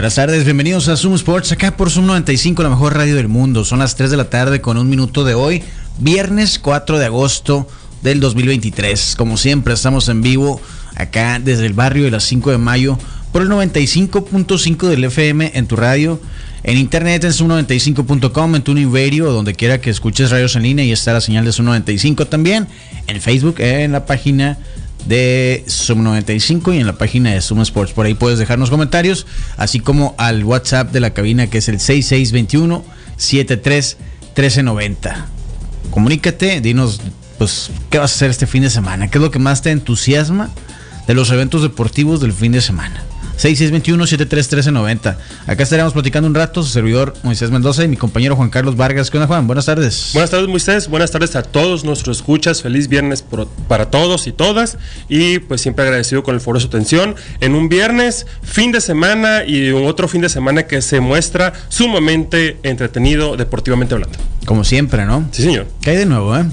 Buenas tardes, bienvenidos a Zoom Sports, acá por Zoom 95, la mejor radio del mundo. Son las 3 de la tarde con un minuto de hoy, viernes 4 de agosto del 2023. Como siempre, estamos en vivo acá desde el barrio de las 5 de mayo por el 95.5 del FM en tu radio. En internet en zoom95.com, en tu o donde quiera que escuches radios en línea y está la señal de Zoom 95 también. En Facebook, en la página de Zoom 95 y en la página de Zoom Sports. Por ahí puedes dejarnos comentarios, así como al WhatsApp de la cabina que es el 6621 73 1390. Comunícate, dinos pues qué vas a hacer este fin de semana, qué es lo que más te entusiasma de los eventos deportivos del fin de semana. 6621-731390. Acá estaremos platicando un rato, su servidor Moisés Mendoza y mi compañero Juan Carlos Vargas. ¿Qué onda, Juan? Buenas tardes. Buenas tardes, Moisés. Buenas tardes a todos nuestros escuchas. Feliz viernes para todos y todas. Y pues siempre agradecido con el foro de su atención. En un viernes, fin de semana y un otro fin de semana que se muestra sumamente entretenido deportivamente hablando. Como siempre, ¿no? Sí, señor. ¿Qué hay de nuevo, eh?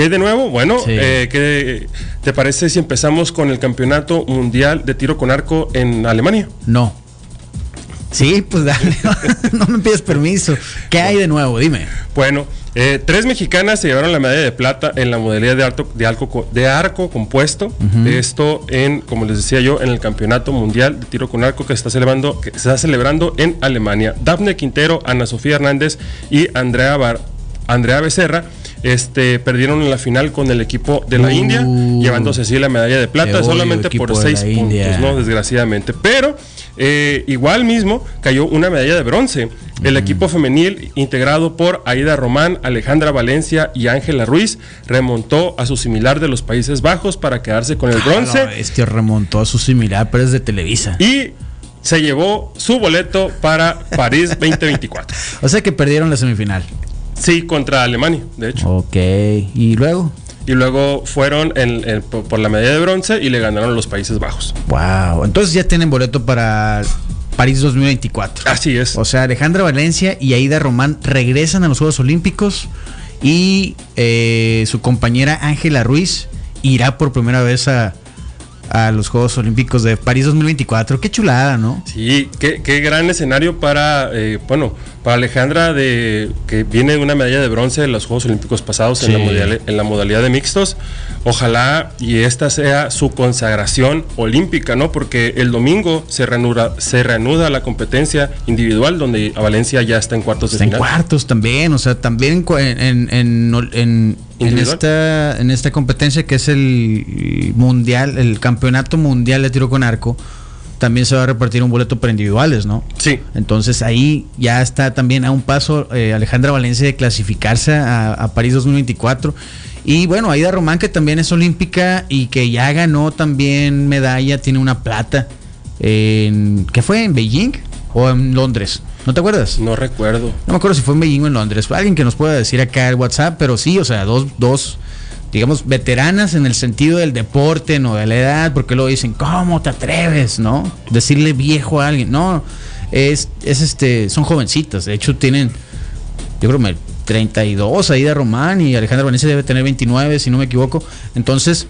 ¿Qué de nuevo? Bueno, eh, ¿qué te parece si empezamos con el campeonato mundial de tiro con arco en Alemania? No. Sí, pues dale, no me pides permiso. ¿Qué hay de nuevo? Dime. Bueno, eh, tres mexicanas se llevaron la medalla de plata en la modalidad de, arco, de, arco, de arco compuesto. Esto en, como les decía yo, en el Campeonato Mundial de Tiro con Arco que está celebrando, que se está celebrando en Alemania. Dafne Quintero, Ana Sofía Hernández y Andrea, Bar, Andrea Becerra este, perdieron en la final con el equipo de la uh. India, llevándose así la medalla de plata solamente por seis puntos, ¿no? Desgraciadamente. Pero eh, igual mismo cayó una medalla de bronce. El equipo femenil, integrado por Aida Román, Alejandra Valencia y Ángela Ruiz, remontó a su similar de los Países Bajos para quedarse con el bronce. este remontó a su similar, pero es de Televisa. Y se llevó su boleto para París 2024. o sea que perdieron la semifinal. Sí, contra Alemania, de hecho. Ok, ¿y luego? Y luego fueron por la medalla de bronce y le ganaron los Países Bajos. Wow, entonces ya tienen boleto para París 2024. Así es. O sea, Alejandra Valencia y Aida Román regresan a los Juegos Olímpicos y eh, su compañera Ángela Ruiz irá por primera vez a, a los Juegos Olímpicos de París 2024. Qué chulada, ¿no? Sí, qué, qué gran escenario para, eh, bueno, para Alejandra, de, que viene de una medalla de bronce en los Juegos Olímpicos pasados en, la modalidad, en la modalidad de mixtos. Ojalá y esta sea su consagración olímpica, ¿no? Porque el domingo se reanuda, se reanuda la competencia individual, donde a Valencia ya está en cuartos de final. En cuartos también, o sea, también en, en, en, esta, en esta competencia que es el mundial, el campeonato mundial de tiro con arco, también se va a repartir un boleto para individuales, ¿no? Sí. Entonces ahí ya está también a un paso eh, Alejandra Valencia de clasificarse a, París 2024. Y bueno, Aida Román, que también es olímpica y que ya ganó también medalla, tiene una plata. En, ¿Qué fue? ¿En Beijing o en Londres? ¿No te acuerdas? No recuerdo. No me acuerdo si fue en Beijing o en Londres. Alguien que nos pueda decir acá el WhatsApp, pero sí, o sea, dos, dos, digamos, veteranas en el sentido del deporte, no de la edad, porque luego dicen, ¿cómo te atreves, no? Decirle viejo a alguien. No, es, es este, son jovencitas. De hecho, tienen, yo creo, 32, Aida Román y Alejandra Valencia debe tener 29, si no me equivoco. Entonces,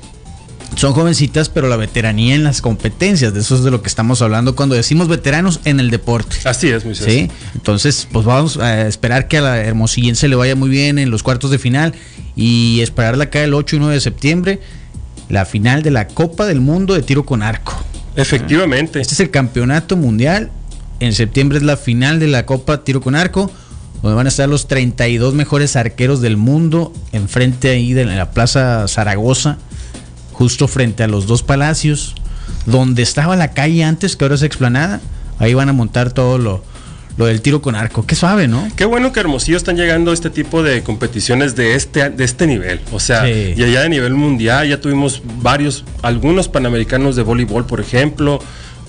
son jovencitas, pero la veteranía en las competencias, de eso es de lo que estamos hablando cuando decimos veteranos en el deporte. Así es, muy ¿Sí? Entonces, pues vamos a esperar que a la Hermosillense le vaya muy bien en los cuartos de final y esperarla acá el 8 y 9 de septiembre, la final de la Copa del Mundo de tiro con arco. Efectivamente. Este es el campeonato mundial. En septiembre es la final de la Copa Tiro con Arco, donde van a estar los 32 mejores arqueros del mundo enfrente ahí de la Plaza Zaragoza justo frente a los dos palacios, donde estaba la calle antes, que ahora es explanada. Ahí van a montar todo lo, lo del tiro con arco. Qué suave, ¿no? Qué bueno que Hermosillo están llegando a este tipo de competiciones de este, de este nivel. O sea, y allá de nivel mundial ya tuvimos varios, algunos panamericanos de voleibol, por ejemplo.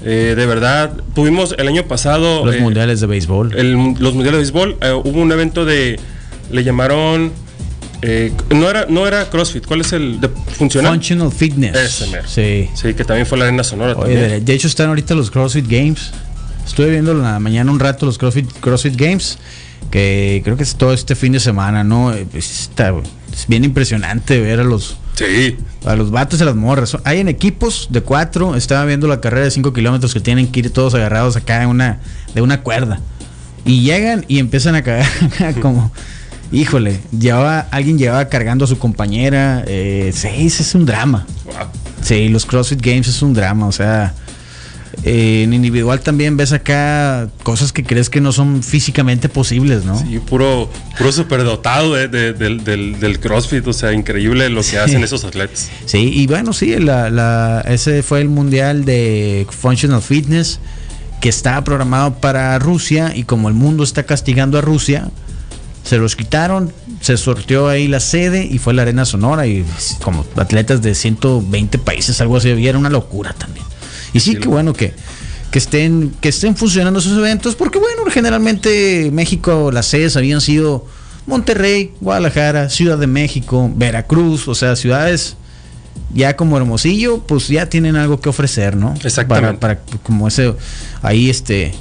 Eh, de verdad, tuvimos el año pasado... Los eh, mundiales de béisbol. el- los mundiales de béisbol. eh, hubo un evento de... Le llamaron... eh, no, era, no era CrossFit, ¿cuál es el de funcional? Functional Fitness. Ese mero. Sí. Sí, que también fue la Arena Sonora Oye, también. de, de hecho están ahorita los CrossFit Games. Estuve viendo en la mañana un rato los CrossFit, CrossFit Games, que creo que es todo este fin de semana, ¿no? Eh, pues, está- es bien impresionante ver a los, Sí, a los vatos y a las morras. Hay en equipos de cuatro, estaba viendo la carrera de 5 kilómetros que tienen que ir todos agarrados acá en una, de una cuerda. Y llegan y empiezan a cagar como... Híjole, llevaba, alguien llevaba cargando a su compañera. Eh, sí, ese es un drama. wow. Sí, los CrossFit Games es un drama, o sea, eh, en individual también ves acá cosas que crees que no son físicamente posibles, ¿no? Y puro, puro superdotado de- de- del, del- del CrossFit, o sea, increíble lo que hacen esos atletas. Sí, y bueno, sí, la, la- ese fue el mundial de Functional Fitness que estaba programado para Rusia y como el mundo está castigando a Rusia, se los quitaron, se sorteó ahí la sede y fue la Arena Sonora y como atletas de 120 países, algo así, y era una locura también. Y sí, lo- bueno que, que estén que estén funcionando esos eventos, porque bueno, generalmente México, las sedes habían sido Monterrey, Guadalajara, Ciudad de México, Veracruz, o sea, ciudades ya como Hermosillo, pues ya tienen algo que ofrecer, ¿no? Exactamente. Para, para como ese, ahí este,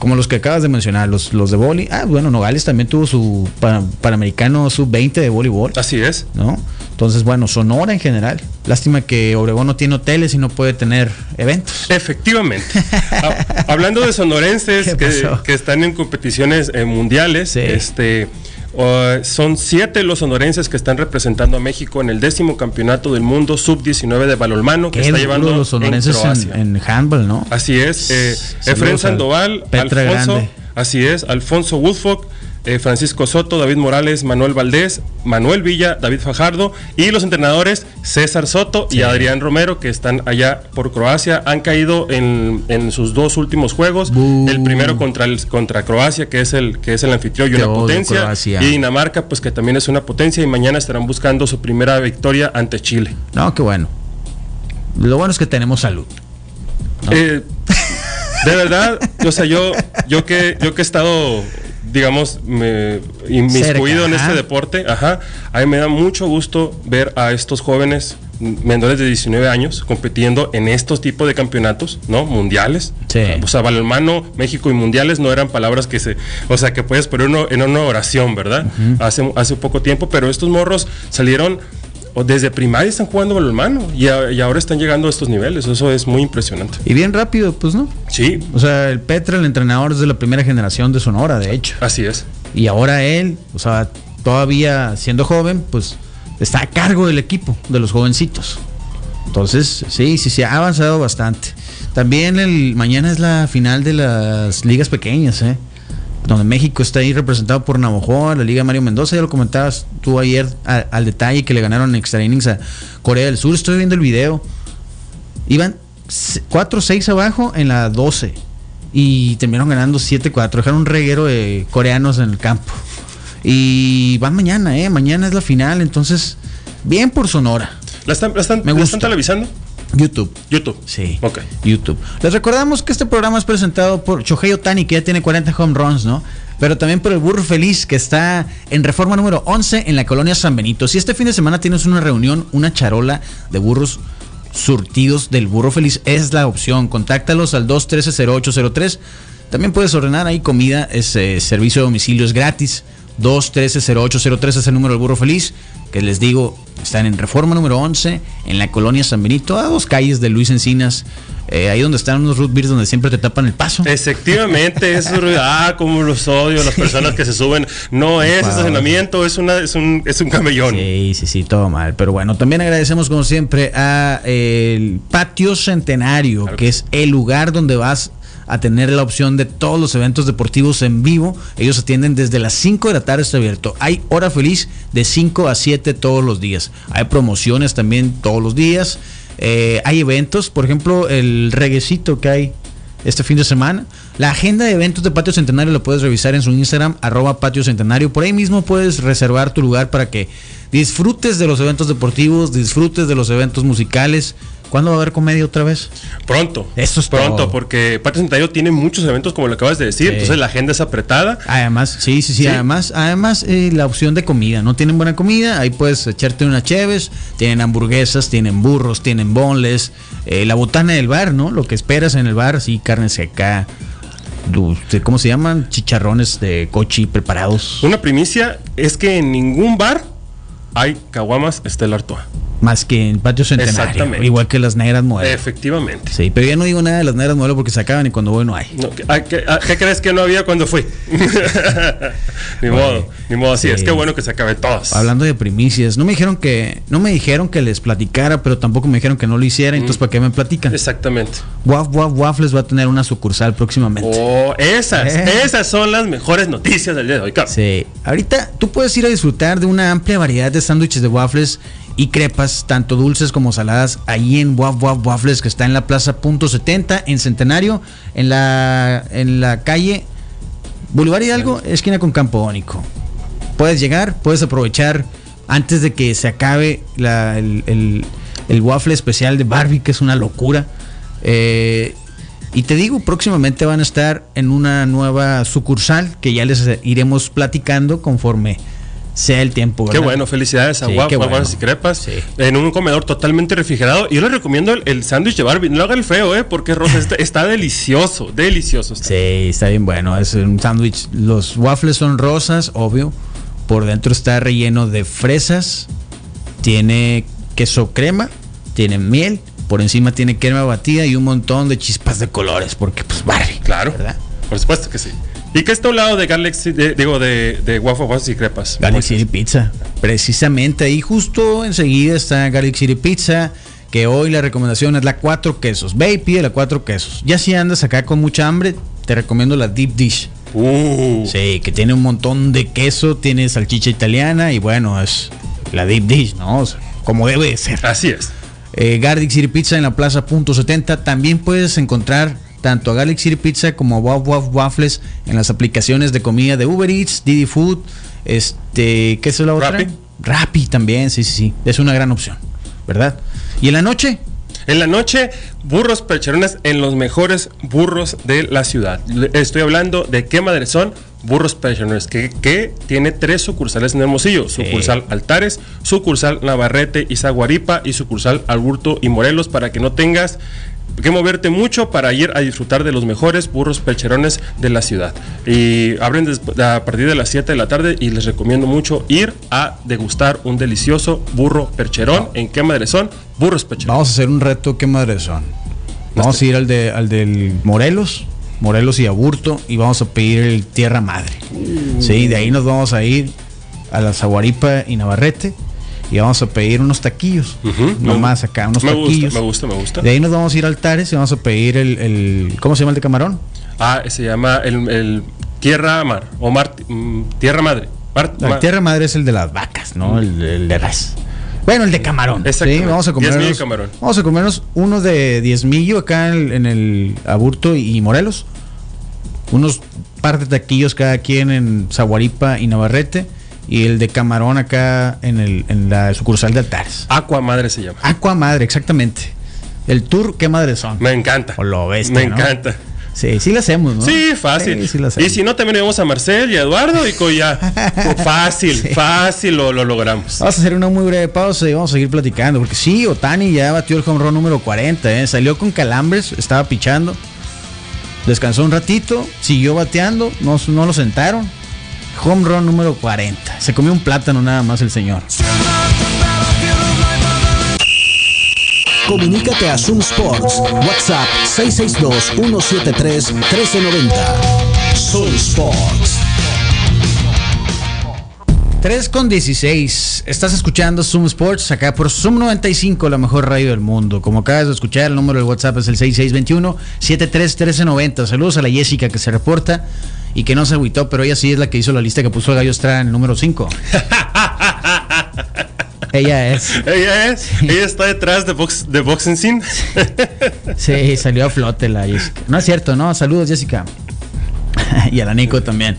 como los que acabas de mencionar, los, los de boli. Ah, bueno, Nogales también tuvo su pa- Panamericano sub-20 de voleibol, Así es. ¿no? Entonces, bueno, Sonora en general. Lástima que Obregón no tiene hoteles y no puede tener eventos. Efectivamente. Ha- hablando de sonorenses ¿Qué que, están en competiciones eh, mundiales, Sí. este, uh, son siete los sonorenses que están representando a México en el décimo campeonato del mundo sub-19 de balonmano que está llevando los sonorenses en Croacia. en, en handball, ¿no? Así es. Eh, Efren al Sandoval, Petra Alfonso, Grande. así es, Alfonso Woodfock, eh, Francisco Soto, David Morales, Manuel Valdés, Manuel Villa, David Fajardo y los entrenadores César Soto y. Adrián Romero que están allá por Croacia. Han caído en, en sus dos últimos juegos. El primero contra el, contra Croacia, que es el que es el anfitrión y una potencia. Croacia. Y Dinamarca, pues que también es una potencia y mañana estarán buscando su primera victoria ante Chile. No, qué bueno. Lo bueno es que tenemos salud. ¿no? Eh, de verdad, o sea, yo, yo que, yo que he estado, digamos, me, inmiscuido Cerca, en este deporte, ajá, a mí me da mucho gusto ver a estos jóvenes menores de 19 años compitiendo en estos tipos de campeonatos, ¿no? Mundiales. Sí. O sea, balonmano, México y mundiales no eran palabras que se, o sea, que puedes poner uno, en una oración, ¿verdad? hace, hace poco tiempo, pero estos morros salieron o desde primaria están jugando balonmano y, a- y ahora están llegando a estos niveles. Eso es muy impresionante. Y bien rápido, pues, ¿no? Sí, O sea, el Petra, el entrenador, es de la primera generación de Sonora, de hecho. así es. Y ahora él, o sea, todavía siendo joven, pues está a cargo del equipo, de los jovencitos. Entonces, sí, sí, sí, ha avanzado bastante. También el mañana es la final de las ligas pequeñas, ¿eh? Donde México está ahí representado por Navajo, la Liga Mario Mendoza, ya lo comentabas tú ayer al detalle que le ganaron en extra innings a Corea del Sur. Estoy viendo el video. Iban 4-6 abajo en la 12 y terminaron ganando 7-4. Dejaron un reguero de coreanos en el campo. Y van mañana, ¿eh? Mañana es la final, entonces, bien por Sonora. ¿La están, la están, Me la gusta. están televisando? YouTube. YouTube. Sí. Ok. YouTube. Les recordamos que este programa es presentado por Shohei Otani, que ya tiene 40 home runs, ¿no? Pero también por el Burro Feliz, que está en reforma número 11 en la colonia San Benito. Si este fin de semana tienes una reunión, una charola de burros surtidos del Burro Feliz, es la opción. Contáctalos al 213-0803. También puedes ordenar ahí comida, es eh, servicio de domicilio, es gratis. 213-0803 es el número del Burro Feliz, que les digo, están en Reforma número 11, en la colonia San Benito, a dos calles de Luis Encinas, eh, ahí donde están unos root beers donde siempre te tapan el paso. Efectivamente, eso, ah, como los odio, las personas que se suben. No es Wow. estacionamiento, es, una, es, un, es un camellón. Sí, sí, sí, todo mal. Pero bueno, también agradecemos como siempre a el Patio Centenario, Claro que es el lugar donde vas a tener la opción de todos los eventos deportivos en vivo. Ellos atienden desde las 5 de la tarde, está abierto. Hay hora feliz de 5 a 7 todos los días. Hay promociones también todos los días. Eh, hay eventos, por ejemplo, el reguecito que hay este fin de semana. La agenda de eventos de Patio Centenario lo puedes revisar en su Instagram, arroba Patio Centenario. Por ahí mismo puedes reservar tu lugar para que disfrutes de los eventos deportivos, disfrutes de los eventos musicales ¿Cuándo va a haber comedia otra vez? Pronto. Eso es Pronto, todo. porque Patio 61 tiene muchos eventos, como lo acabas de decir. Sí. Entonces la agenda es apretada. Además, sí, sí, sí, Sí. además, además eh, la opción de comida, no tienen buena comida, ahí puedes echarte una cheves, tienen hamburguesas, tienen burros, tienen bonles, eh, la botana del bar, ¿no? Lo que esperas en el bar, sí, carne seca, ¿cómo se llaman? Chicharrones de cochi preparados, Una primicia es que en ningún bar hay caguamas Estela Artois. Más que en patio centenario, Exactamente. igual que las negras modelos. Efectivamente. Sí, pero ya no digo nada de las negras modelos porque se acaban y cuando voy no hay. No, ¿qué, a- qué- a- qué crees que no había cuando fui? ni modo, ni modo. Sí, Sí. es que bueno que se acabe todas. Hablando de primicias, no me dijeron que no me dijeron que les platicara, pero tampoco me dijeron que no lo hiciera, entonces ¿para qué me platican? Exactamente. Waf Waf Waffles va a tener una sucursal próximamente. Oh, esas, Eh. esas son las mejores noticias del día de hoy, cabrón. Sí, ahorita tú puedes ir a disfrutar de una amplia variedad de sándwiches de waffles y crepas, tanto dulces como saladas, ahí en Waf Waf Waffles, que está en la plaza Punto 70, en Centenario, en la, en la calle Boulevard Hidalgo, esquina con Campo Ónico. Puedes llegar, puedes aprovechar antes de que se acabe la- el, el- el waffle especial de Barbie, que es una locura. Eh, y te digo, próximamente van a estar en una nueva sucursal que ya les iremos platicando conforme sea el tiempo. Qué ¿verdad? bueno, felicidades a Sí, Guap, qué bueno. Guaguanas y Crepas. Sí. En un comedor totalmente refrigerado. Yo les recomiendo el, el sándwich de Barbie. No lo haga el feo, ¿eh? Porque Rosa está, está delicioso, delicioso. está. Sí, está bien bueno. Es un sándwich. Los waffles son rosas, obvio. Por dentro está relleno de fresas. Tiene queso crema. Tiene miel. Por encima tiene crema batida y un montón de chispas de colores. Porque, pues, Barbie. Claro, ¿Verdad? Por supuesto que sí. ¿Y qué está a un lado de Galaxy, de- digo, de, de Waffle Waffles y Crepas? Garlic City Pizza. Precisamente ahí justo enseguida está Garlic City Pizza. Que hoy la recomendación es la cuatro quesos. Ve y pide la cuatro quesos. Ya si andas acá con mucha hambre, te recomiendo la Deep Dish. Uh, Sí, que tiene un montón de queso, tiene salchicha italiana y bueno, es la deep dish, ¿no? O sea, como debe de ser. Así es. Eh, Garlic City Pizza en la plaza punto 70. También puedes encontrar tanto a City Pizza como a Waf Waf Waffles en las aplicaciones de comida de Uber Eats, Didi Food, este, ¿qué es la otra? Rappi. Rappi también, sí, sí, sí. Es una gran opción, ¿verdad? ¿Y en la noche? En la noche, burros percherones en los mejores burros de la ciudad. Estoy hablando de qué madre son burros percherones, que, que tiene tres sucursales en Hermosillo. Sucursal Altares, sucursal Navarrete y Zaguaripa y sucursal Alburto y Morelos para que no tengas que moverte mucho para ir a disfrutar de los mejores burros percherones de la ciudad. Y abren a partir de las 7 de la tarde y les recomiendo mucho ir a degustar un delicioso burro percherón. ¿En qué madre son? Burros percherones. Vamos a hacer un reto, ¿qué madre son? Vamos a ir al, de, al del Morelos, Morelos y Aburto, y vamos a pedir el Tierra Madre. Sí, de ahí nos vamos a ir a la Zaguaripa y Navarrete, y vamos a pedir unos taquillos. Ujú, Nomás me- acá, unos me gusta, taquillos. me gusta, me gusta. De ahí nos vamos a ir a Altares y vamos a pedir el, el- ¿cómo se llama el de camarón? Ah, se llama el, el Tierra Mar o Mar, mm, Tierra Madre. Mar- La Tierra Madre es el de las vacas, ¿no? El, el de res. Bueno, el de camarón. Sí, vamos a comernos. camarón. Vamos a comernos uno de diezmillo acá en el, en el Aburto y Morelos. Unos par de taquillos cada quien en Zaguaripa y Navarrete. Y el de camarón acá en, el, en la sucursal de Altares. Aqua Madre se llama. Aqua Madre, exactamente. El tour, ¿qué madre son? Me encanta. O lo bestia, Me ¿no? encanta. Sí, sí lo hacemos, ¿no? Sí, fácil. Sí, sí lo y si no, también llevamos a Marcel y a Eduardo y ya. fácil, fácil lo, lo logramos. Vamos a hacer una muy breve pausa y vamos a seguir platicando. Porque sí, Otani ya batió el home run número 40. ¿eh? Salió con calambres, estaba pichando. Descansó un ratito, siguió bateando, no, no lo sentaron. Home run número 40. Se comió un plátano nada más el señor. Comunícate a Zoom Sports. WhatsApp 662-173-1390. Zoom Sports. 3 con 16. Estás escuchando Zoom Sports acá por Zoom 95, la mejor radio del mundo. Como acabas de escuchar, el número del WhatsApp es el 6621-731390. Saludos a la Jessica que se reporta y que no se agüitó, pero ella sí es la que hizo la lista que puso el Gallo Estrada en el número 5. ella es. Ella es, ella está detrás de Box, de Boxing Scene. Sí, salió a flote la Jessica. No es cierto, ¿no? Saludos, Jessica. y a la Nico también.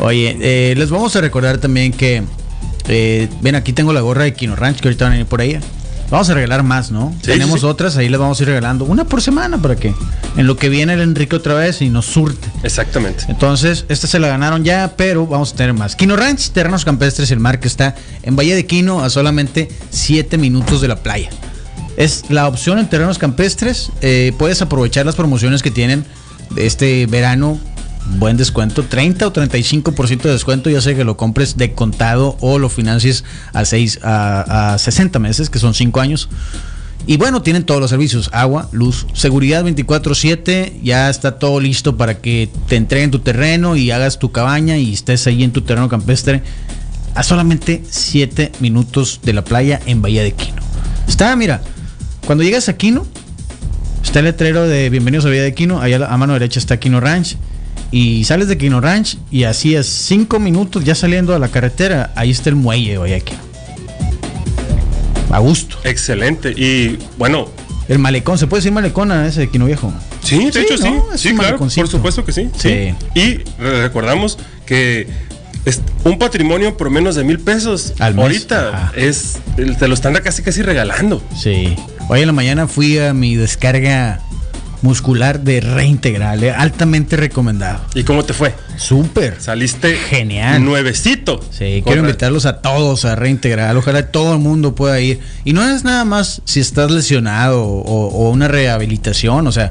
Oye, eh, les vamos a recordar también que. eh, ven, aquí tengo la gorra de Kino Ranch, que ahorita van a ir por ella. Vamos a regalar más, ¿no? Sí, Tenemos sí. otras, ahí les vamos a ir regalando. Una por semana para que en lo que viene el Enrique otra vez y nos surte. Exactamente. Entonces, esta se la ganaron ya, pero vamos a tener más. Quino Ranch, Terrenos Campestres, el mar que está en Valle de Quino a solamente 7 minutos de la playa. Es la opción en terrenos campestres. eh, puedes aprovechar las promociones que tienen de este verano. Buen descuento, 30 o 35% de descuento, ya sea que lo compres de contado o lo financies a, 6, a, a 60 meses, que son 5 años. Y bueno, tienen todos los servicios, agua, luz, seguridad 24/7, ya está todo listo para que te entreguen tu terreno y hagas tu cabaña y estés ahí en tu terreno campestre a solamente 7 minutos de la playa en Bahía de Quino. Está, mira, cuando llegas a Quino, está el letrero de Bienvenidos a Bahía de Quino, allá a mano derecha está Quino Ranch. Y sales de Quino Ranch y así es 5 minutos ya saliendo a la carretera, ahí está el muelle Quino. A gusto. Excelente. Y bueno, El malecón, ¿se puede decir malecón a ese de Quino Viejo? Sí, de Sí, hecho sí. ¿no? Sí, un claro, por supuesto que sí, sí. Sí. Y recordamos que es un patrimonio por menos de mil pesos Al mes, ahorita ajá. es te lo están casi casi regalando. Sí. Hoy en la mañana fui a mi descarga muscular de reintegral, eh, altamente recomendado. ¿Y cómo te fue? Súper. Saliste Genial. nuevecito. Sí, quiero invitarlos a todos a reintegrar. Ojalá todo el mundo pueda ir. Y no es nada más si estás lesionado o, o una rehabilitación. O sea,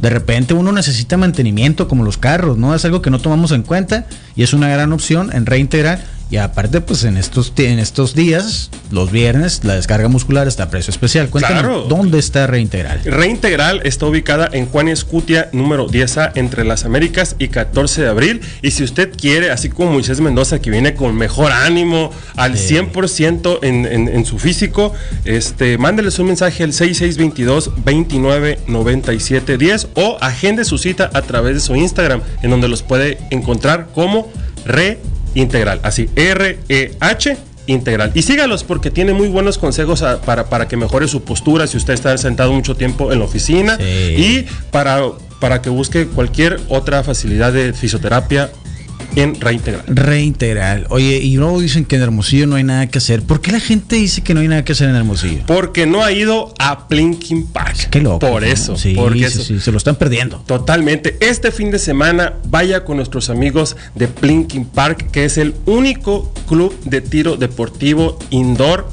de repente uno necesita mantenimiento como los carros, ¿no? Es algo que no tomamos en cuenta y es una gran opción en reintegrar. Y aparte, pues en estos, en estos días, los viernes, la descarga muscular está a precio especial. Cuéntanos, Claro. ¿dónde está reintegral? Reintegral está ubicada en Juan Escutia, número 10A, entre las Américas y 14 de abril. Y si usted quiere, así como Moisés Mendoza, que viene con mejor ánimo, al Sí. 100% en, en- en su físico, este, mándeles un mensaje al 6622-299710 o agende su cita a través de su Instagram, en donde los puede encontrar como Reintegral. Así, R-E-H integral. Y sígalos porque tiene muy buenos consejos a- para, para que mejore su postura si usted está sentado mucho tiempo en la oficina Sí. y para, para que busque cualquier otra facilidad de fisioterapia en Reintegral. Reintegral. Oye, y luego dicen que en Hermosillo no hay nada que hacer. ¿Por qué la gente dice que no hay nada que hacer en Hermosillo? Porque no ha ido a Plinking Park. Qué loco. Por ¿no? eso. Sí, porque sí, eso. sí, se lo están perdiendo. Totalmente. Este fin de semana vaya con nuestros amigos de Plinking Park, que es el único club de tiro deportivo indoor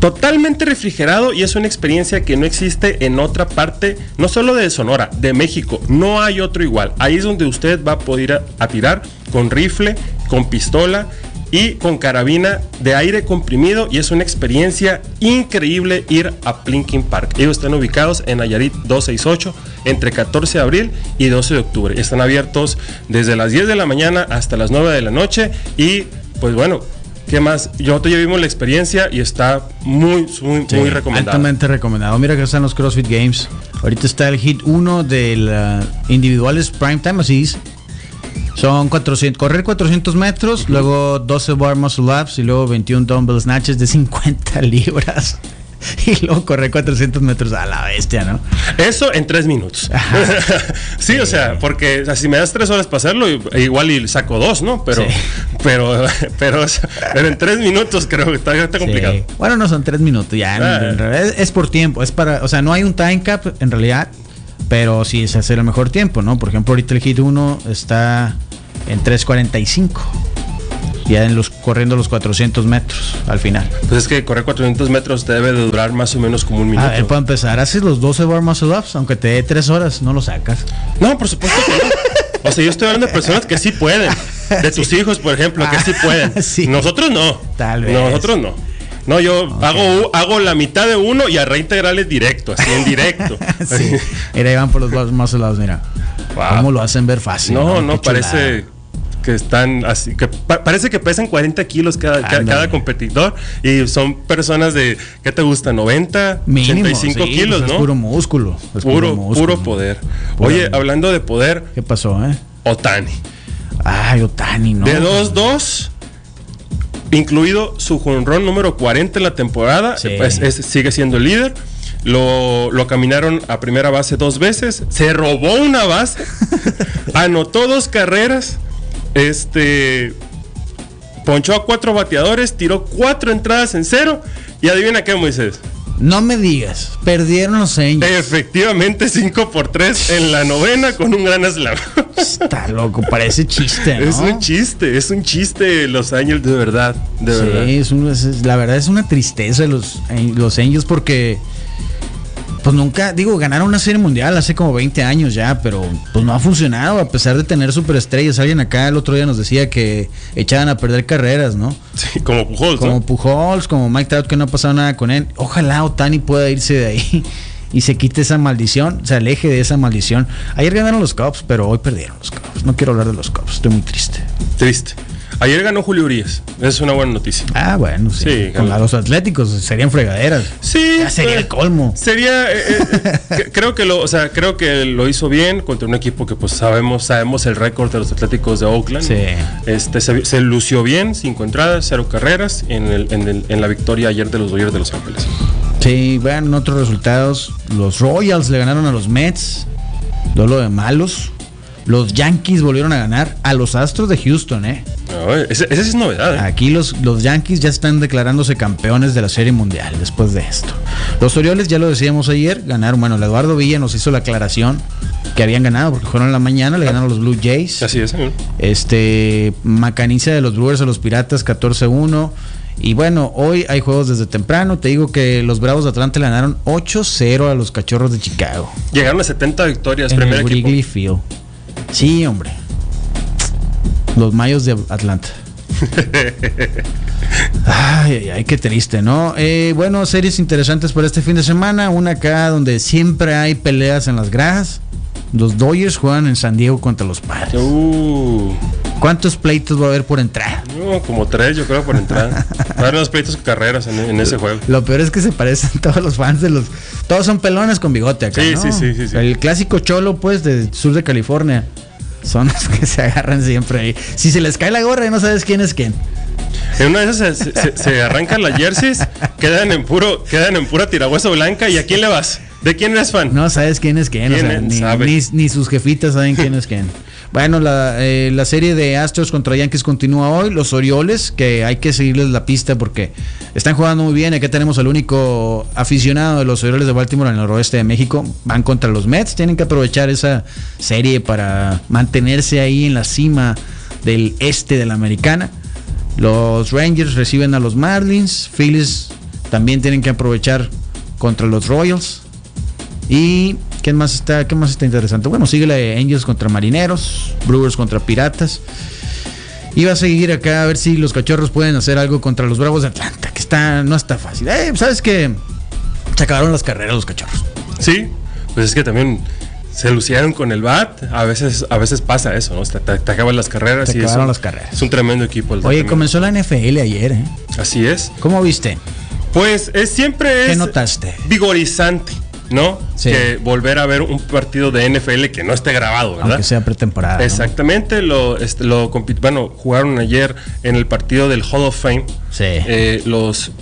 totalmente refrigerado y es una experiencia que no existe en otra parte, no solo de Sonora, de México. No hay otro igual. Ahí es donde usted va a poder a, a tirar con rifle, con pistola y con carabina de aire comprimido y es una experiencia increíble ir a Plinking Park. Ellos están ubicados en Nayarit 268 entre 14 de abril y 12 de octubre. Están abiertos desde las 10 de la mañana hasta las 9 de la noche y pues bueno, ¿qué más? Nosotros ya vimos la experiencia y está muy, muy, Sí, muy recomendado. Altamente recomendado. Mira que están los CrossFit Games. Ahorita está el hit 1 del uh, individuales Prime Time, así dice. Son 400, correr 400 metros, luego 12 bar muscle ups y luego 21 dumbbell snatches de 50 libras. Y luego correr 400 metros a la bestia, ¿no? Eso en tres minutos. sí, o sea, porque o sea, si me das tres horas para hacerlo, igual y saco dos, ¿no? Pero, Sí. pero, pero, pero en tres minutos creo que está, está complicado. Sí. Bueno, no son 3 minutos, ya. en- Ah. en realidad es, es por tiempo, es para, o sea, no hay un time cap en realidad, pero sí se hace el mejor tiempo, ¿no? Por ejemplo, ahorita el hit 1 está en 3.45. Ya en los corriendo los 400 metros al final. Pues es que correr 400 metros te debe de durar más o menos como un minuto. A ver, para empezar, haces los 12 bar muscle ups, aunque te dé 3 horas, no lo sacas. No, por supuesto que no. O sea, yo estoy hablando de personas que sí pueden. De tus hijos, por ejemplo, que sí pueden. Ah, sí. Nosotros no. Tal vez. Nosotros no. No, yo hago, hago la mitad de uno y a reintegrales directo, así en directo. sí. Mira, ahí van por los bar muscle ups, mira. Wow. ¿Cómo lo hacen ver fácil? No, no, chulada. Que están así, que pa- parece que pesan 40 kilos cada, ca- cada competidor y son personas de, ¿qué te gusta? 90, Mínimo, 85 sí, kilos, pues es ¿no? puro músculo. es puro, músculo. puro poder. Puro- Oye, hablando de poder, ¿Qué pasó, eh? Otani. Ay, Otani, ¿no? De 2-2, incluido su jonrón número 40 en la temporada, Sí. es- sigue siendo el líder. Lo, lo caminaron a primera base dos veces, se robó una base, anotó dos carreras, este ponchó a cuatro bateadores, tiró cuatro entradas en cero Y adivina qué, Moisés. No me digas, perdieron los Angels. Efectivamente, 5 por 3 en la novena con un gran slam. Está loco, parece chiste, ¿no? Es un chiste, es un chiste Los Angels de verdad, de sí, verdad. Es un- es- la verdad es una tristeza los, los Angels porque pues nunca, digo, ganaron una serie mundial hace como 20 años ya, pero pues no ha funcionado a pesar de tener superestrellas. Alguien acá el otro día nos decía que echaban a perder carreras, ¿no? Sí, como Pujols, Como ¿no? Pujols, como Mike Trout que no ha pasado nada con él. Ojalá Otani pueda irse de ahí y se quite esa maldición, se aleje de esa maldición. Ayer ganaron los Cubs, pero hoy perdieron los Cubs. No quiero hablar de los Cubs, estoy muy triste. Triste. Ayer ganó Julio Urias. Es una buena noticia. Ah, bueno, sí. Sí, con ganó. los Atléticos serían fregaderas. Sí. Ya sería eh, el colmo. Sería, eh, eh, eh, creo que lo, o sea, creo que lo hizo bien contra un equipo que pues sabemos, sabemos el récord de los Atléticos de Oakland. Sí. Este se, se lució bien, cinco entradas, cero carreras en, el- en el- en la victoria ayer de los Dodgers de Los Ángeles. Sí, vean otros resultados. Los Royals le ganaron a los Mets. Dolo de malos. Los Yankees volvieron a ganar a los Astros de Houston, ¿eh? No, esa es novedad. ¿eh? Aquí los, los Yankees ya están declarándose campeones de la Serie Mundial después de esto. Los Orioles, ya lo decíamos ayer, ganaron. Bueno, el Eduardo Villa nos hizo la aclaración que habían ganado porque fueron en la mañana, le ganaron los Blue Jays. Así es. ¿eh? Este, Macaniza de los Brewers a los Piratas 14-1. Y bueno, hoy hay juegos desde temprano. Te digo que los Bravos de Atlanta le ganaron 8-0 a los Cachorros de Chicago. Llegaron a 70 victorias, en primer el equipo. Field. Sí, hombre. Los Mayos de Atlanta. Ay, ay, qué triste, ¿no? Eh, bueno, series interesantes para este fin de semana. Una acá donde siempre hay peleas en las gradas. Los Dodgers juegan en San Diego contra los Padres. Uh, ¿Cuántos pleitos va a haber por entrada? no, como tres, yo creo, por entrada. Va a haber unos pleitos carreras en, en ese juego. Lo peor es que se parecen todos los fans de los. Todos son pelones con bigote acá. Sí, ¿no? sí, sí, sí, sí. El clásico cholo, pues, del sur de California. Son los que se agarran siempre ahí. Si se les cae la gorra y no sabes quién es quién. En una de esas se, se- se arrancan las jerseys, quedan en puro, quedan en pura tirahueso blanca. ¿Y a quién le vas? ¿De quién eres fan? No sabes quién es quién. o ¿Quién sea, ni, Sabe. ni- ni sus jefitas saben quién es quién. Bueno, la, eh, la serie de Astros contra Yankees continúa hoy. Los Orioles, que hay que seguirles la pista porque están jugando muy bien. Aquí tenemos al único aficionado de los Orioles de Baltimore en el noroeste de México. Van contra los Mets. Tienen que aprovechar esa serie para mantenerse ahí en la cima del este de la americana. Los Rangers reciben a los Marlins. Phillies también tienen que aprovechar contra los Royals. ¿Y qué más está, qué más está interesante? Bueno, sigue la de Angels contra Marineros, Brewers contra Piratas. Y va a seguir acá a ver si los cachorros pueden hacer algo contra los Bravos de Atlanta, que está, no está fácil. Eh, ¿Sabes qué? Se acabaron las carreras los cachorros. Sí, pues es que también se lucieron con el bat. A veces, a veces pasa eso, ¿no? Te, te- te acaban las carreras Se y es acabaron un- las carreras. Es un tremendo equipo. el Oye, comenzó la NFL ayer, ¿eh? Así es. ¿Cómo viste? Pues es, siempre es ¿Qué notaste? vigorizante, ¿no? Sí. Que volver a ver un partido de NFL que no esté grabado, ¿verdad? Aunque sea pretemporada. ¿no? Exactamente, lo, este, lo bueno, jugaron ayer en el partido del Hall of Fame Sí. eh, los,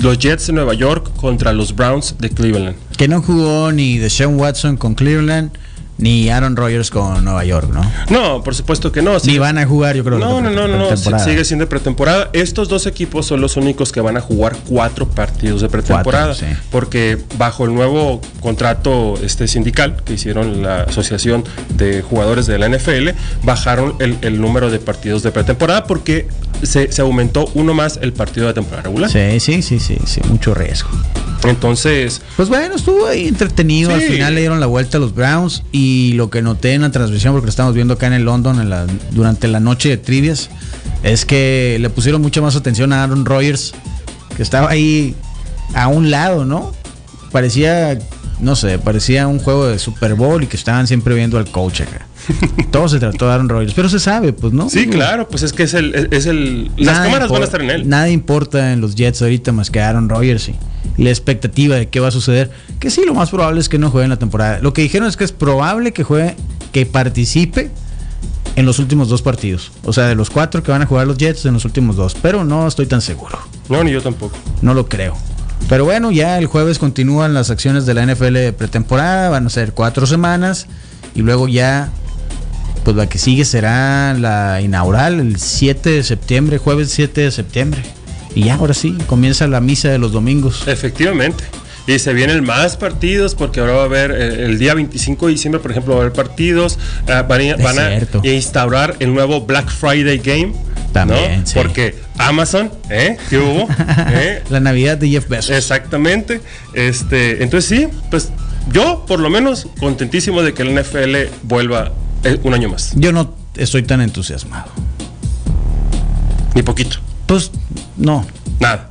los Jets de Nueva York contra los Browns de Cleveland. Que no jugó ni Deshaun Watson con Cleveland, ni Aaron Rodgers con Nueva York, ¿no? No, por supuesto que no. Ni van a jugar, yo creo. No, no, no, no, no, sigue siendo pretemporada. Estos dos equipos son los únicos que van a jugar cuatro partidos de pretemporada. Cuatro, sí. Porque bajo el nuevo contrato este sindical que hicieron la Asociación de Jugadores de la NFL, bajaron el, el número de partidos de pretemporada porque se, se aumentó uno más el partido de temporada regular. Sí, sí, sí, sí, sí, mucho riesgo. Entonces, Pues bueno, estuvo ahí entretenido. Al final le dieron la vuelta a los Browns. Y lo que noté en la transmisión, porque lo estamos viendo acá en el London en la- durante la noche de trivias, es que le pusieron mucha más atención a Aaron Rodgers, que estaba ahí a un lado, ¿no? Parecía, no sé, parecía un juego de Super Bowl y que estaban siempre viendo al coach acá. Todo se trató de Aaron Rodgers, pero se sabe, pues, ¿no? sí, claro, pues es que es el. Es el las nada cámaras van a estar en él. Nada importa en los Jets ahorita más que Aaron Rodgers y, y la expectativa de qué va a suceder. Que sí, lo más probable es que no juegue en la temporada. Lo que dijeron es que es probable que juegue, que participe en los últimos dos partidos. O sea, de los cuatro que van a jugar los Jets en los últimos dos. Pero no estoy tan seguro. No, ni yo tampoco. No lo creo. Pero bueno, ya el jueves continúan las acciones de la NFL de pretemporada. Van a ser cuatro semanas. Y luego ya, pues la que sigue será la inaugural, el 7 de septiembre, jueves 7 de septiembre. Y ya, ahora sí, comienza la misa de los domingos. Efectivamente. Y se vienen más partidos porque ahora va a haber eh, el, día 25 de diciembre, por ejemplo, va a haber partidos. eh, van a, van a cierto. instaurar el nuevo Black Friday Game. También, ¿no? sí. Porque Amazon, ¿eh? ¿Qué hubo? ¿Eh? La Navidad de Jeff Bezos. Exactamente. Este, entonces sí, pues yo por lo menos contentísimo de que el NFL vuelva eh, un año más. Yo no estoy tan entusiasmado. Ni poquito. Pues no, Nada.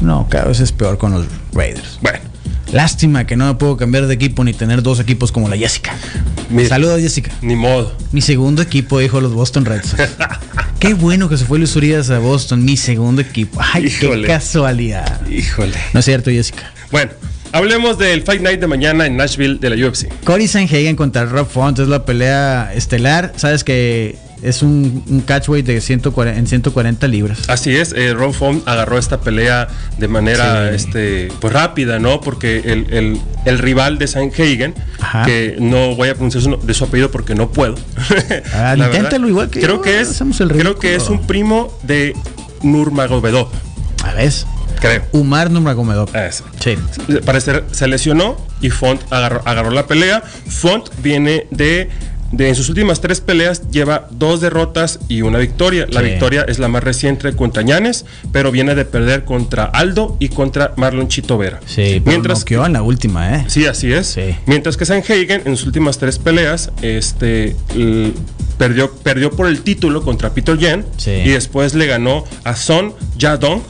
no, cada vez es peor con los Raiders. Bueno. Lástima que no me puedo cambiar de equipo ni tener dos equipos como la Jessica. Mira. Saludos, Jessica. Ni modo. Mi segundo equipo, dijo los Boston Red Sox. Qué bueno que se fue Luis Urias a Boston, mi segundo equipo. Ay, Híjole. qué casualidad. Híjole. No es cierto, Jessica. Bueno, hablemos del Fight Night de mañana en Nashville de la UFC. Cory Sanhagen contra Rob Font es la pelea estelar. Sabes que es un, un catchweight de 140, en 140 libras. Así es, eh, Ron Font agarró esta pelea de manera Sí. este, pues rápida, ¿no? Porque el, el- el rival de Sanhagen, que no voy a pronunciar su, de su apellido porque no puedo. Ah, inténtalo igual que creo yo, que es Creo que es un primo de Nurmagomedov, A ver. Creo. Umar Nurmagomedov. Eso. Sí. parecer se lesionó y Font agarró, agarró la pelea. Font viene de, de en sus últimas tres peleas lleva dos derrotas y una victoria. La Sí. victoria es la más reciente contra Ñanes, pero viene de perder contra Aldo y contra Marlon Chito Vera. Sí, pero Mientras noqueó en la última, ¿eh? Sí, así es. Sí. Mientras que Sanhagen en sus últimas tres peleas este, perdió, perdió por el título contra Peter Yan Sí. y después le ganó a Son Yadong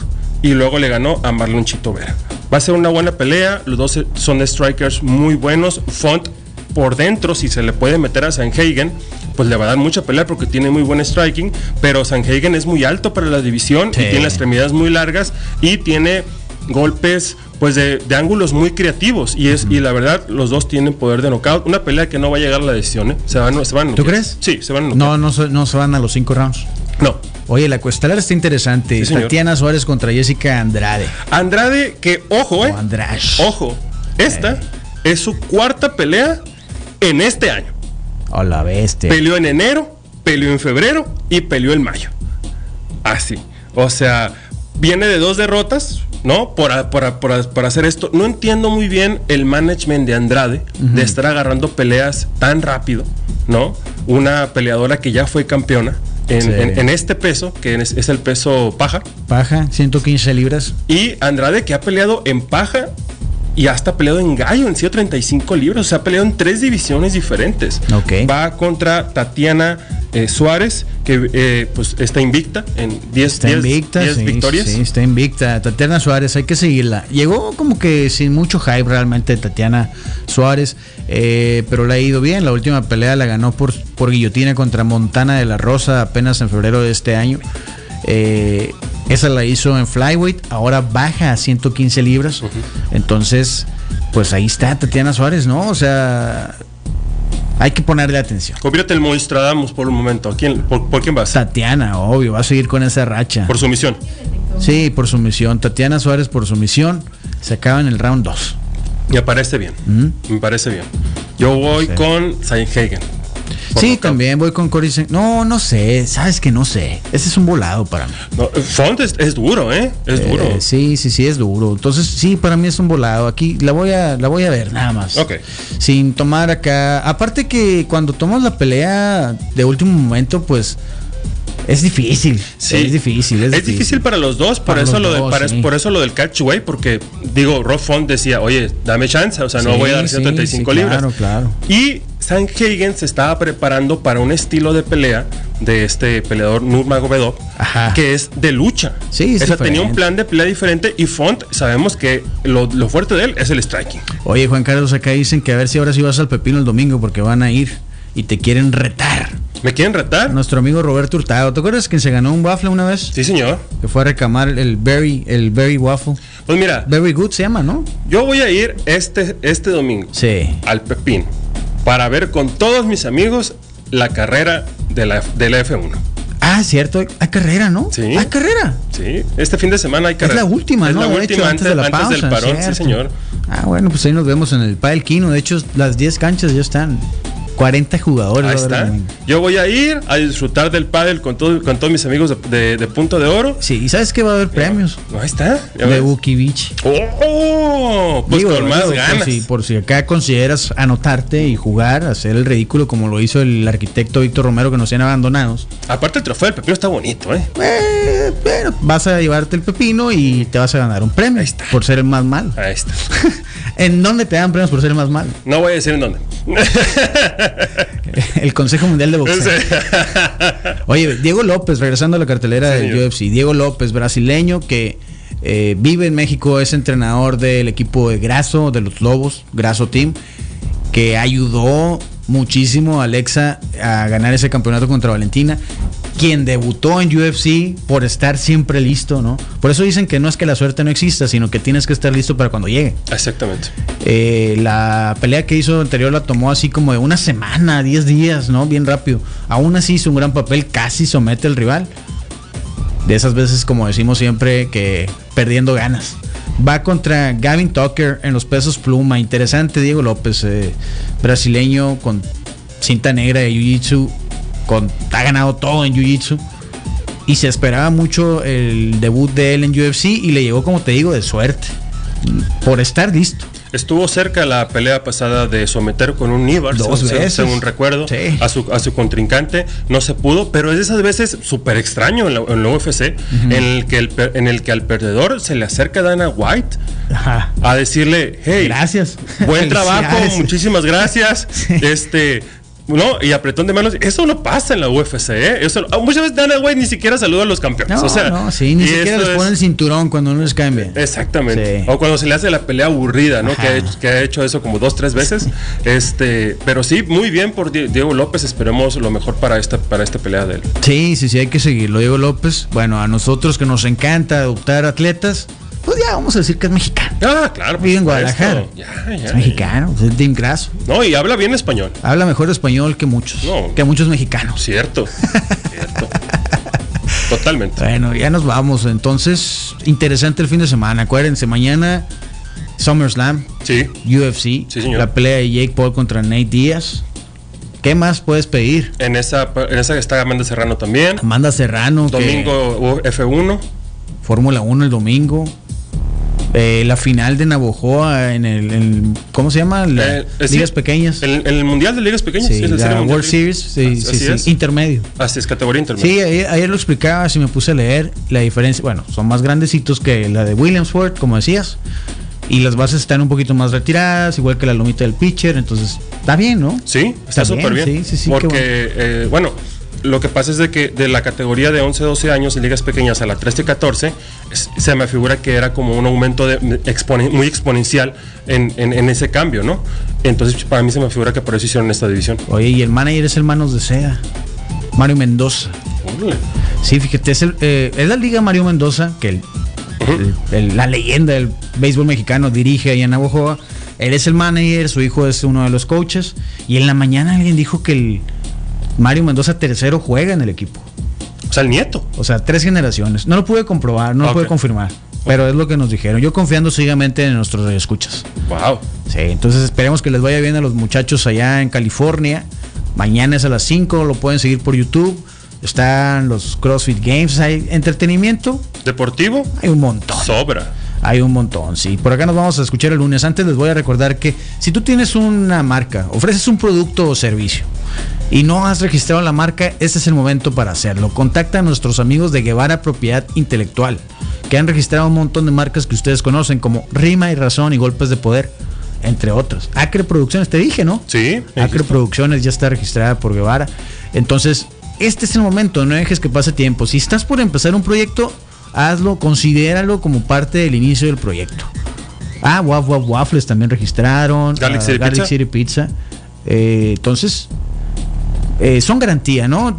y luego le ganó a Marlon Chito Vera. Va a ser una buena pelea, los dos son strikers muy buenos. Font por dentro, si se le puede meter a Sanhagen, pues le va a dar mucha pelea porque tiene muy buen striking, pero Sanhagen es muy alto para la división Sí. y tiene las extremidades muy largas y tiene golpes pues de, de ángulos muy creativos y es y la verdad los dos tienen poder de knockout una pelea que no va a llegar a la decisión ¿eh? se van se van ¿Tú crees? sí se van a No, no, no se van a los cinco rounds. no Oye, la cuestelar está interesante. Sí. Tatiana Suárez contra Jessica Andrade. Andrade que ojo eh O ojo esta es su cuarta pelea en este año O la bestia. peleó en enero peleó en febrero y peleó en mayo así o sea viene de dos derrotas ¿no? Por, a- por, a- por a- por hacer esto. No entiendo muy bien el management de Andrade, de estar agarrando peleas tan rápido, ¿no? Una peleadora que ya fue campeona en, Sí. en- en este peso, que es, es el peso paja. Paja, 115 libras. Y Andrade que ha peleado en paja y hasta peleado en gallo en 135 libras. O sea, ha peleado en tres divisiones diferentes. Ok. Va contra Tatiana eh, Suárez, que eh, pues está invicta en 10 Está invicta. 10 sí, victorias. Sí, está invicta. Tatiana Suárez, hay que seguirla. Llegó como que sin mucho hype realmente Tatiana Suárez, eh, pero le ha ido bien. La última pelea la ganó por, por guillotina contra Montana de la Rosa apenas en febrero de este año. Eh, esa la hizo en flyweight, ahora baja a 115 libras. Entonces, pues ahí está Tatiana Suárez, ¿no? O sea, hay que ponerle atención. Convierte el Moistradamus por un momento. ¿A quién, por, por quién vas? Tatiana, obvio, va a seguir con esa racha. Por sumisión. Sí, por sumisión. Tatiana Suárez por sumisión. Se acaba en el round 2. Me parece bien. Me parece bien. Yo voy Sí. con Hagen. Sí, también voy con Cory. No, no sé. Sabes que no sé. Ese es un volado para mí. No, Font es, es duro, ¿eh? Es Eh, duro. sí, sí, sí, es duro. Entonces, sí, para mí es un volado. Aquí la voy a, la voy a ver, nada más. Ok. Sin tomar acá. Aparte que cuando tomas la pelea de último momento, pues es difícil. Sí. Es difícil. Es, Es difícil para los dos, por Para eso lo de, dos, para- sí. por eso lo del catchway, porque digo, Rob Font decía, oye, dame chance, o sea, no Sí, voy a dar sí, 135 sí, libras. claro, claro. Y Sanhagen se estaba preparando para un estilo de pelea de este peleador Nurmagomedov, que es de lucha. Sí, es o sea, tenía un plan de pelea diferente y Font, sabemos que lo, lo fuerte de él es el striking. Oye, Juan Carlos, acá dicen que a ver si ahora sí vas al Pepino el domingo porque van a ir y te quieren retar. ¿Me quieren retar? Nuestro amigo Roberto Hurtado, ¿te acuerdas que se ganó un waffle una vez? Sí, señor. Que fue a reclamar el Berry, el Berry Waffle. Pues mira, Very Good se llama, ¿no? yo voy a ir este, este domingo. Sí. al Pepín para ver con todos mis amigos la carrera de la, de la F1. Ah, cierto, hay carrera, ¿no? Sí. Hay carrera. Sí, este fin de semana hay carrera. Es la última, Es ¿no? la De última hecho, antes, antes de la antes pausa. del parón, sí, señor. Ah, bueno, pues ahí nos vemos en el Padel Kino. De hecho, las 10 canchas ya están. 40 jugadores. Ahí está. Yo voy a ir a disfrutar del pádel con, todo, con todos mis amigos de, de- de Punto de Oro. Sí, y sabes que va a haber premios Ahí está. De. Buki Beach. ¡Oh! Pues Digo, con más ganas. Por si, por si acá consideras anotarte y jugar, hacer el ridículo como lo hizo el arquitecto Víctor Romero que nos tiene abandonados. Aparte el trofeo del pepino está bonito, ¿eh? Eh, pero vas a llevarte el pepino y te vas a ganar un premio Ahí está. por ser el más malo. Ahí está. ¿En dónde te dan premios por ser el más malo? No voy a decir en dónde. El Consejo Mundial de Boxeo. Oye, Diego López, regresando a la cartelera Sí, del. UFC, Diego López, brasileño que eh, vive en México, es entrenador del equipo de Graso, de los Lobos, Graso Team, que ayudó muchísimo a Alexa a ganar ese campeonato contra Valentina, quien debutó en UFC por estar siempre listo, ¿no? Por eso dicen que no es que la suerte no exista, sino que tienes que estar listo para cuando llegue. Exactamente. Eh, la pelea que hizo anterior la tomó así como de una semana, 10 días, ¿no? Bien rápido. Aún así hizo un gran papel, casi somete al rival. De esas veces, como decimos siempre, que perdiendo ganas. Va contra Gavin Tucker en los pesos pluma. Interesante, Diego López, eh, brasileño con cinta negra de Jiu-Jitsu. Con, ha ganado todo en Jiu-Jitsu. Y se esperaba mucho el debut de él en UFC y le llegó, como te digo, de suerte. Por estar listo. Estuvo cerca la pelea pasada de someter con un Ibar, Dos según, veces. según recuerdo, Sí. a, su, a su contrincante. No se pudo, pero es de esas veces súper extraño en la, en la UFC, en, el que el, en el que al perdedor se le acerca Dana White Ajá. a decirle, hey, Gracias. buen trabajo, muchísimas gracias. Sí. Este, no, y apretón de manos. Eso no pasa en la UFC, ¿eh? Eso, muchas veces Dana White ni siquiera saluda a los campeones. No, o sea, no, sí, ni siquiera les pone es- el cinturón cuando no les caen bien. Exactamente. Sí. O cuando se le hace la pelea aburrida, ¿no? Que ha, hecho, que ha hecho eso como dos, tres veces. Este, pero sí, muy bien por Die- Diego López. Esperemos lo mejor para esta, para esta pelea de él. Sí, sí, sí, hay que seguirlo. Diego López, bueno, a nosotros que nos encanta adoptar atletas, pues ya vamos a decir que es mexicano. Ah, claro. Vive en. Guadalajara. Ya, ya, Es mexicano, es Team Grasso. No, y habla bien español. Habla mejor español que muchos, No. que muchos mexicanos. Cierto. cierto. Totalmente. Bueno, ya nos vamos. Entonces, interesante el fin de semana. Acuérdense, mañana SummerSlam, Sí. UFC, Sí, señor. la pelea de Jake Paul contra Nate Díaz. ¿Qué más puedes pedir? En esa, en esa está Amanda Serrano también. Amanda Serrano, que- Domingo F1. Fórmula 1 el domingo. Eh, la final de Navojoa en el, en- ¿cómo se llama? La- Eh, eh, sí. ligas pequeñas. En, en el Mundial de Ligas Pequeñas. sí, sí, la Mundial World Series, sí, Así- sí, así sí, es. intermedio. Así es, categoría intermedia. Sí, ayer, ayer lo explicaba, si me puse a leer la diferencia. Bueno, son más grandecitos que la de Williamsford, como decías. Y las bases están un poquito más retiradas, igual que la lomita del pitcher. Entonces, está bien, ¿no? Sí, está súper bien. bien, sí, sí, sí, Porque, eh, bueno, lo que pasa es de que de la categoría de 11-12 años en ligas pequeñas a la 13-14, es- se me figura que era como un aumento de, exponen- muy exponencial en, en- en ese cambio, ¿no? Entonces, para mí se me figura que por eso hicieron esta división. Oye, y el manager es el Manos de Seda, Mario Mendoza. Sí, fíjate, es, el, eh, es la Liga Mario Mendoza, que el, el- el- la leyenda del béisbol mexicano dirige ahí en Navojoa. Él es el manager, su hijo es uno de los coaches. Y en la mañana alguien dijo que el Mario Mendoza tercero juega en el equipo. O sea, el nieto. O sea, tres generaciones. No lo pude comprobar, no lo pude confirmar. Pero es lo que nos dijeron. Yo confiando ciegamente en nuestros escuchas. Wow. Sí, entonces esperemos que les vaya bien a los muchachos allá en California. Mañana es a las 5, lo pueden seguir por YouTube. Están los CrossFit Games, hay entretenimiento, Deportivo, hay un montón. sobra. Hay un montón, sí. Por acá nos vamos a escuchar el lunes. Antes les voy a recordar que si tú tienes una marca, ofreces un producto o servicio y no has registrado la marca, este es el momento para hacerlo. Contacta a nuestros amigos de Guevara Propiedad Intelectual, que han registrado un montón de marcas que ustedes conocen, como Rima y Razón y Golpes de Poder, entre otras. Acre Producciones, te dije, ¿no? Sí. Acre Producciones ya está registrada por Guevara. Entonces, este es el momento, no dejes que pase tiempo. Si estás por empezar un proyecto, hazlo, considéralo como parte del inicio del proyecto. Ah, Waf Waf Waffles también registraron. Garlic ah, City Pizza. City Pizza. Eh, entonces, eh, son garantía, ¿no?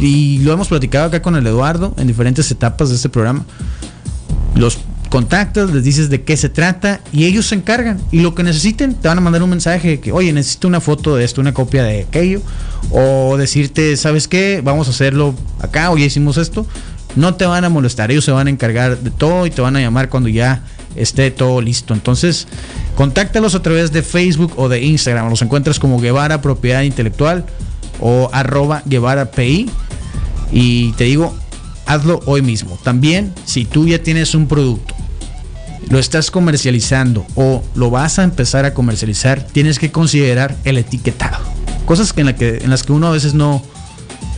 Y lo hemos platicado acá con el Eduardo en diferentes etapas de este programa. Los contactas, les dices de qué se trata y ellos se encargan. Y lo que necesiten, te van a mandar un mensaje que, oye, necesito una foto de esto, una copia de aquello. O decirte, ¿sabes qué? Vamos a hacerlo acá, o ya hicimos esto. No te van a molestar, ellos se van a encargar de todo y te van a llamar cuando ya esté todo listo. Entonces, contáctalos a través de Facebook o de Instagram. Los encuentras como Guevara Propiedad Intelectual o arroba Guevara PI. Y te digo, hazlo hoy mismo. También, si tú ya tienes un producto, lo estás comercializando o lo vas a empezar a comercializar, tienes que considerar el etiquetado. Cosas que en, la que, en las que uno a veces no,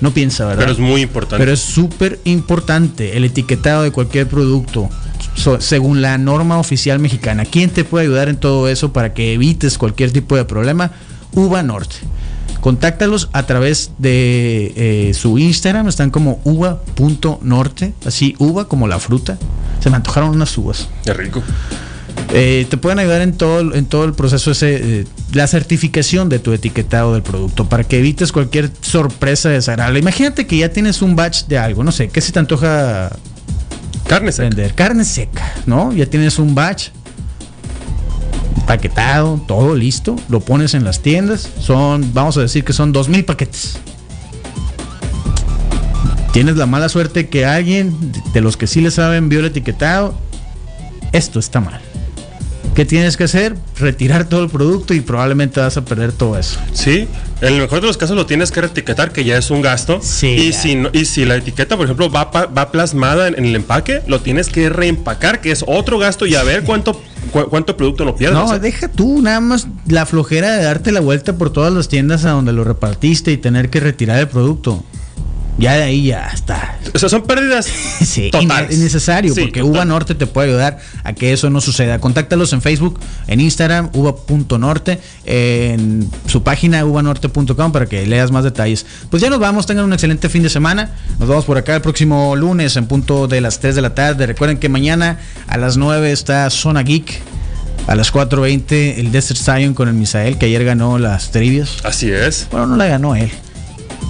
no piensa, ¿verdad? Pero es muy importante. Pero es súper importante el etiquetado de cualquier producto so- según la norma oficial mexicana. ¿Quién te puede ayudar en todo eso para que evites cualquier tipo de problema? Uva Norte. Contáctalos a través de eh, su Instagram, están como uva.norte, así uva como la fruta. Se me antojaron unas uvas. Qué rico. Eh, te pueden ayudar en todo, el- en todo el proceso ese, eh, la certificación de tu etiquetado del producto para que evites cualquier sorpresa desagradable. Imagínate que ya tienes un batch de algo, no sé, ¿qué se te antoja Carne seca. vender? Carne seca, ¿no? Ya tienes un batch paquetado, todo listo, lo pones en las tiendas, son, vamos a decir que son dos mil paquetes. Tienes la mala suerte que alguien de los que sí le saben vio el etiquetado, esto está mal. ¿Qué tienes que hacer? Retirar todo el producto y probablemente vas a perder todo eso. Sí, en el mejor de los casos lo tienes que etiquetar, que ya es un gasto. Sí, y, ya. si no- y si la etiqueta, por ejemplo, va, pa- va plasmada en, en el empaque, lo tienes que reempacar, que es otro gasto y a ver cuánto, cu- cuánto producto no pierdes. No, deja tú nada más la flojera de darte la vuelta por todas las tiendas a donde lo repartiste y tener que retirar el producto. Ya de ahí ya está. O sea, son pérdidas Sí, totales. inne- innecesario, Sí, porque total. Uva Norte te puede ayudar a que eso no suceda. Contáctalos en Facebook, en Instagram, uva.norte, en su página uvanorte.com para que leas más detalles. Pues ya nos vamos, tengan un excelente fin de semana. Nos vamos por acá el próximo lunes en punto de las 3 de la tarde. Recuerden que mañana a las 9 está Zona Geek. A las 4.20 el Desert Zion con el Misael, que ayer ganó las trivias. Así es, Bueno, no la ganó él,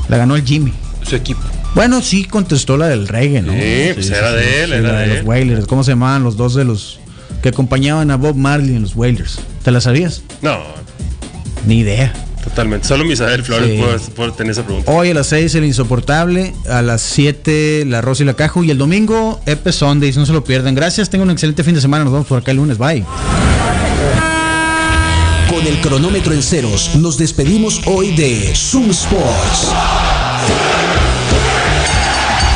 la ganó el Jimmy. Su equipo. Bueno, sí contestó la del reggae, ¿no? Sí, pues era de él, era la de los él. Wailers. ¿Cómo se llamaban los dos de los que acompañaban a Bob Marley en los Wailers? ¿Te la sabías? No, Ni idea. totalmente. Solo Misael Flores Sí. puede, puede tener esa pregunta. Hoy a las 6 el insoportable, a las 7 la Rosa y la Caju y el domingo Epe Sundays, no se lo pierdan. Gracias, tengan un excelente fin de semana, nos vemos por acá el lunes, bye. Con el cronómetro en ceros, nos despedimos hoy de Zoom Sports.